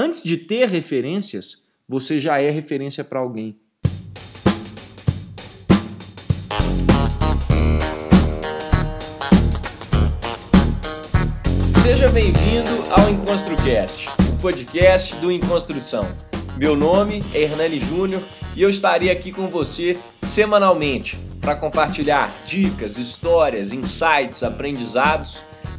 Antes de ter referências, você já é referência para alguém. Seja bem-vindo ao EnconstruCast, o podcast do Enconstrução. Meu nome é Hernani Júnior e eu estarei aqui com você semanalmente para compartilhar dicas, histórias, insights, aprendizados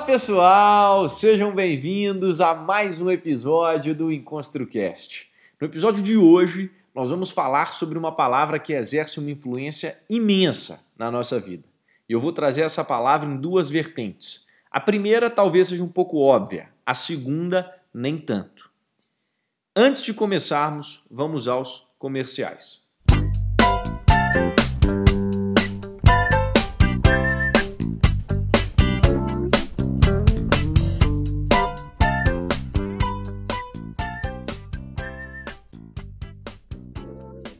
Fala pessoal, sejam bem-vindos a mais um episódio do EnconstruCast. No episódio de hoje, nós vamos falar sobre uma palavra que exerce uma influência imensa na nossa vida. E eu vou trazer essa palavra em duas vertentes. A primeira talvez seja um pouco óbvia, a segunda nem tanto. Antes de começarmos, vamos aos comerciais.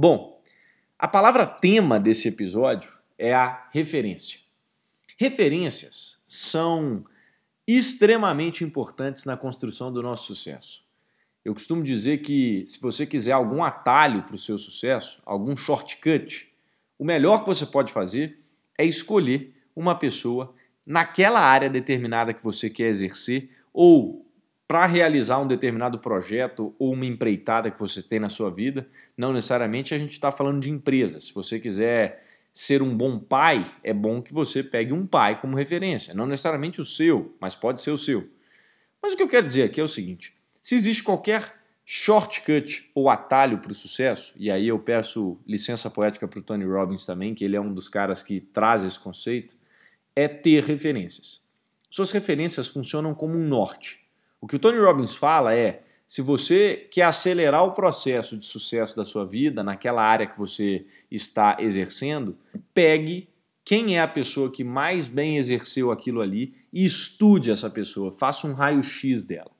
Bom, a palavra tema desse episódio é a referência. Referências são extremamente importantes na construção do nosso sucesso. Eu costumo dizer que se você quiser algum atalho para o seu sucesso, algum shortcut, o melhor que você pode fazer é escolher uma pessoa naquela área determinada que você quer exercer ou para realizar um determinado projeto ou uma empreitada que você tem na sua vida. Não necessariamente a gente está falando de empresa. Se você quiser ser um bom pai, é bom que você pegue um pai como referência. Não necessariamente o seu, mas pode ser o seu. Mas o que eu quero dizer aqui é o seguinte: se existe qualquer shortcut ou atalho para o sucesso, e aí eu peço licença poética para o Tony Robbins também, que ele é um dos caras que traz esse conceito, é ter referências. Suas referências funcionam como um norte. O que o Tony Robbins fala é: se você quer acelerar o processo de sucesso da sua vida naquela área que você está exercendo, pegue quem é a pessoa que mais bem exerceu aquilo ali e estude essa pessoa, faça um raio-x dela.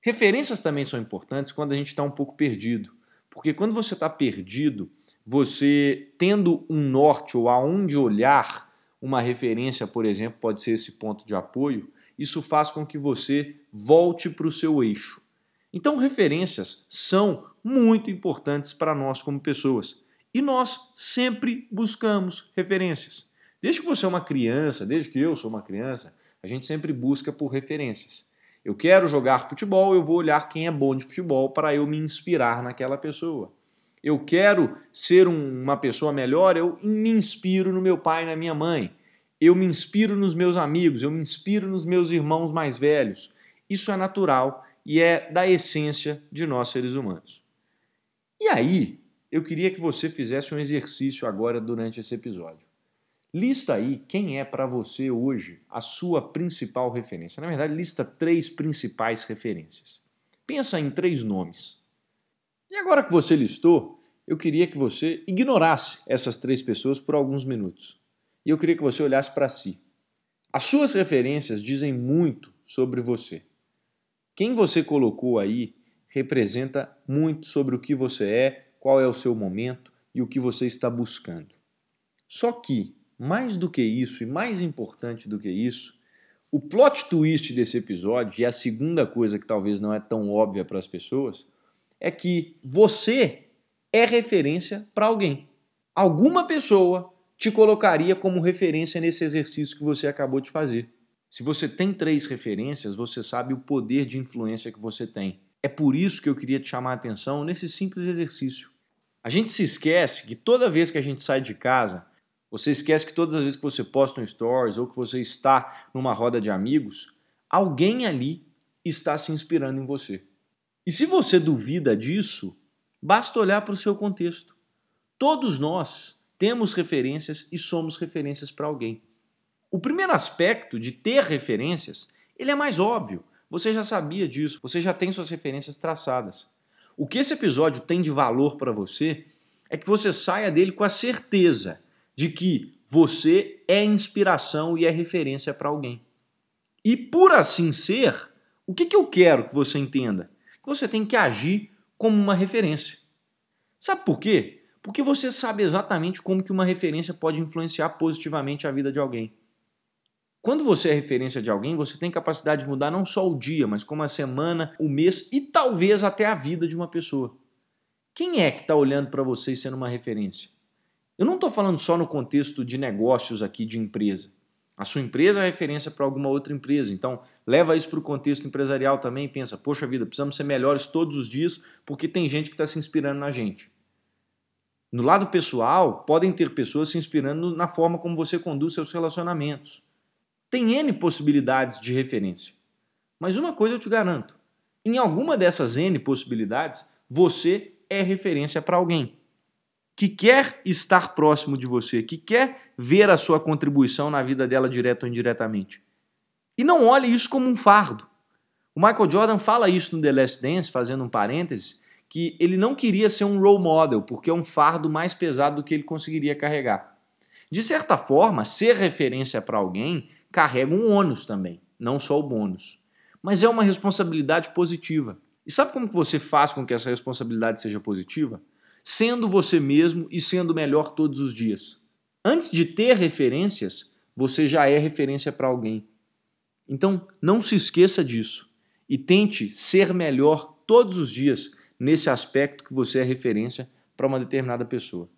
Referências também são importantes quando a gente está um pouco perdido, porque quando você está perdido, você tendo um norte ou aonde olhar, uma referência, por exemplo, pode ser esse ponto de apoio, isso faz com que você volte para o seu eixo. Então, referências são muito importantes para nós como pessoas. E nós sempre buscamos referências. Desde que você é uma criança, desde que eu sou uma criança, a gente sempre busca por referências. Eu quero jogar futebol, eu vou olhar quem é bom de futebol para eu me inspirar naquela pessoa. Eu quero ser um, uma pessoa melhor, eu me inspiro no meu pai e na minha mãe. Eu me inspiro nos meus amigos, eu me inspiro nos meus irmãos mais velhos. Isso é natural e é da essência de nós seres humanos. E aí, eu queria que você fizesse um exercício agora durante esse episódio. Lista aí quem é para você hoje a sua principal referência. Na verdade, lista três principais referências. Pensa em três nomes. E agora que você listou, eu queria que você ignorasse essas três pessoas por alguns minutos e eu queria que você olhasse para si. As suas referências dizem muito sobre você. Quem você colocou aí representa muito sobre o que você é, qual é o seu momento e o que você está buscando. Só que, mais do que isso e mais importante do que isso, o plot twist desse episódio, e a segunda coisa que talvez não é tão óbvia para as pessoas, é que você é referência para alguém. Alguma pessoa te colocaria como referência nesse exercício que você acabou de fazer. Se você tem três referências, você sabe o poder de influência que você tem. É por isso que eu queria te chamar a atenção nesse simples exercício. A gente se esquece que toda vez que a gente sai de casa, você esquece que todas as vezes que você posta um stories ou que você está numa roda de amigos, alguém ali está se inspirando em você. E se você duvida disso, basta olhar para o seu contexto. Todos nós temos referências e somos referências para alguém. O primeiro aspecto de ter referências, ele é mais óbvio. Você já sabia disso, você já tem suas referências traçadas. O que esse episódio tem de valor para você é que você saia dele com a certeza de que você é inspiração e é referência para alguém. E por assim ser, o que, que eu quero que você entenda? Que você tem que agir como uma referência. Sabe por quê? Porque você sabe exatamente como que uma referência pode influenciar positivamente a vida de alguém. Quando você é referência de alguém, você tem capacidade de mudar não só o dia, mas como a semana, o mês e talvez até a vida de uma pessoa. Quem é que está olhando para você sendo uma referência? Eu não estou falando só no contexto de negócios aqui, de empresa. A sua empresa é referência para alguma outra empresa. Então, leva isso para o contexto empresarial também e pensa: poxa vida, precisamos ser melhores todos os dias porque tem gente que está se inspirando na gente. No lado pessoal, podem ter pessoas se inspirando na forma como você conduz seus relacionamentos. Tem N possibilidades de referência. Mas uma coisa eu te garanto: em alguma dessas N possibilidades, você é referência para alguém que quer estar próximo de você, que quer ver a sua contribuição na vida dela direta ou indiretamente. E não olhe isso como um fardo. O Michael Jordan fala isso no The Last Dance, fazendo um parêntese, que ele não queria ser um role model, porque é um fardo mais pesado do que ele conseguiria carregar. De certa forma, ser referência para alguém carrega um ônus também, não só o bônus. Mas é uma responsabilidade positiva. E sabe como que você faz com que essa responsabilidade seja positiva? sendo você mesmo e sendo melhor todos os dias. Antes de ter referências, você já é referência para alguém. Então, não se esqueça disso e tente ser melhor todos os dias nesse aspecto que você é referência para uma determinada pessoa.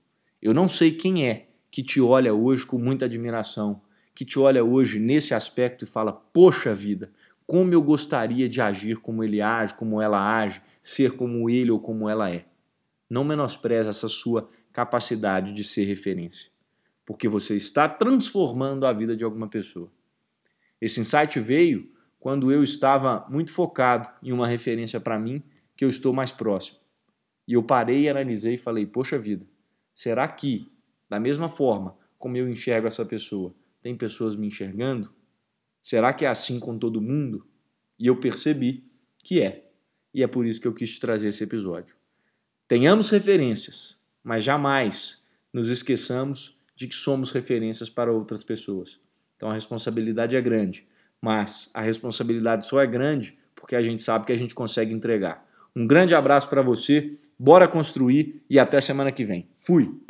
Eu não sei quem é que te olha hoje com muita admiração, que te olha hoje nesse aspecto e fala: Poxa vida, como eu gostaria de agir como ele age, como ela age, ser como ele ou como ela é. Não menospreze essa sua capacidade de ser referência, porque você está transformando a vida de alguma pessoa. Esse insight veio quando eu estava muito focado em uma referência para mim que eu estou mais próximo. E eu parei, analisei e falei: Poxa vida, será que, da mesma forma como eu enxergo essa pessoa, tem pessoas me enxergando? Será que é assim com todo mundo? E eu percebi que é. E é por isso que eu quis trazer esse episódio. Tenhamos referências, mas jamais nos esqueçamos de que somos referências para outras pessoas. Então a responsabilidade é grande, mas a responsabilidade só é grande porque a gente sabe que a gente consegue entregar. Um grande abraço para você, bora construir e até semana que vem. Fui!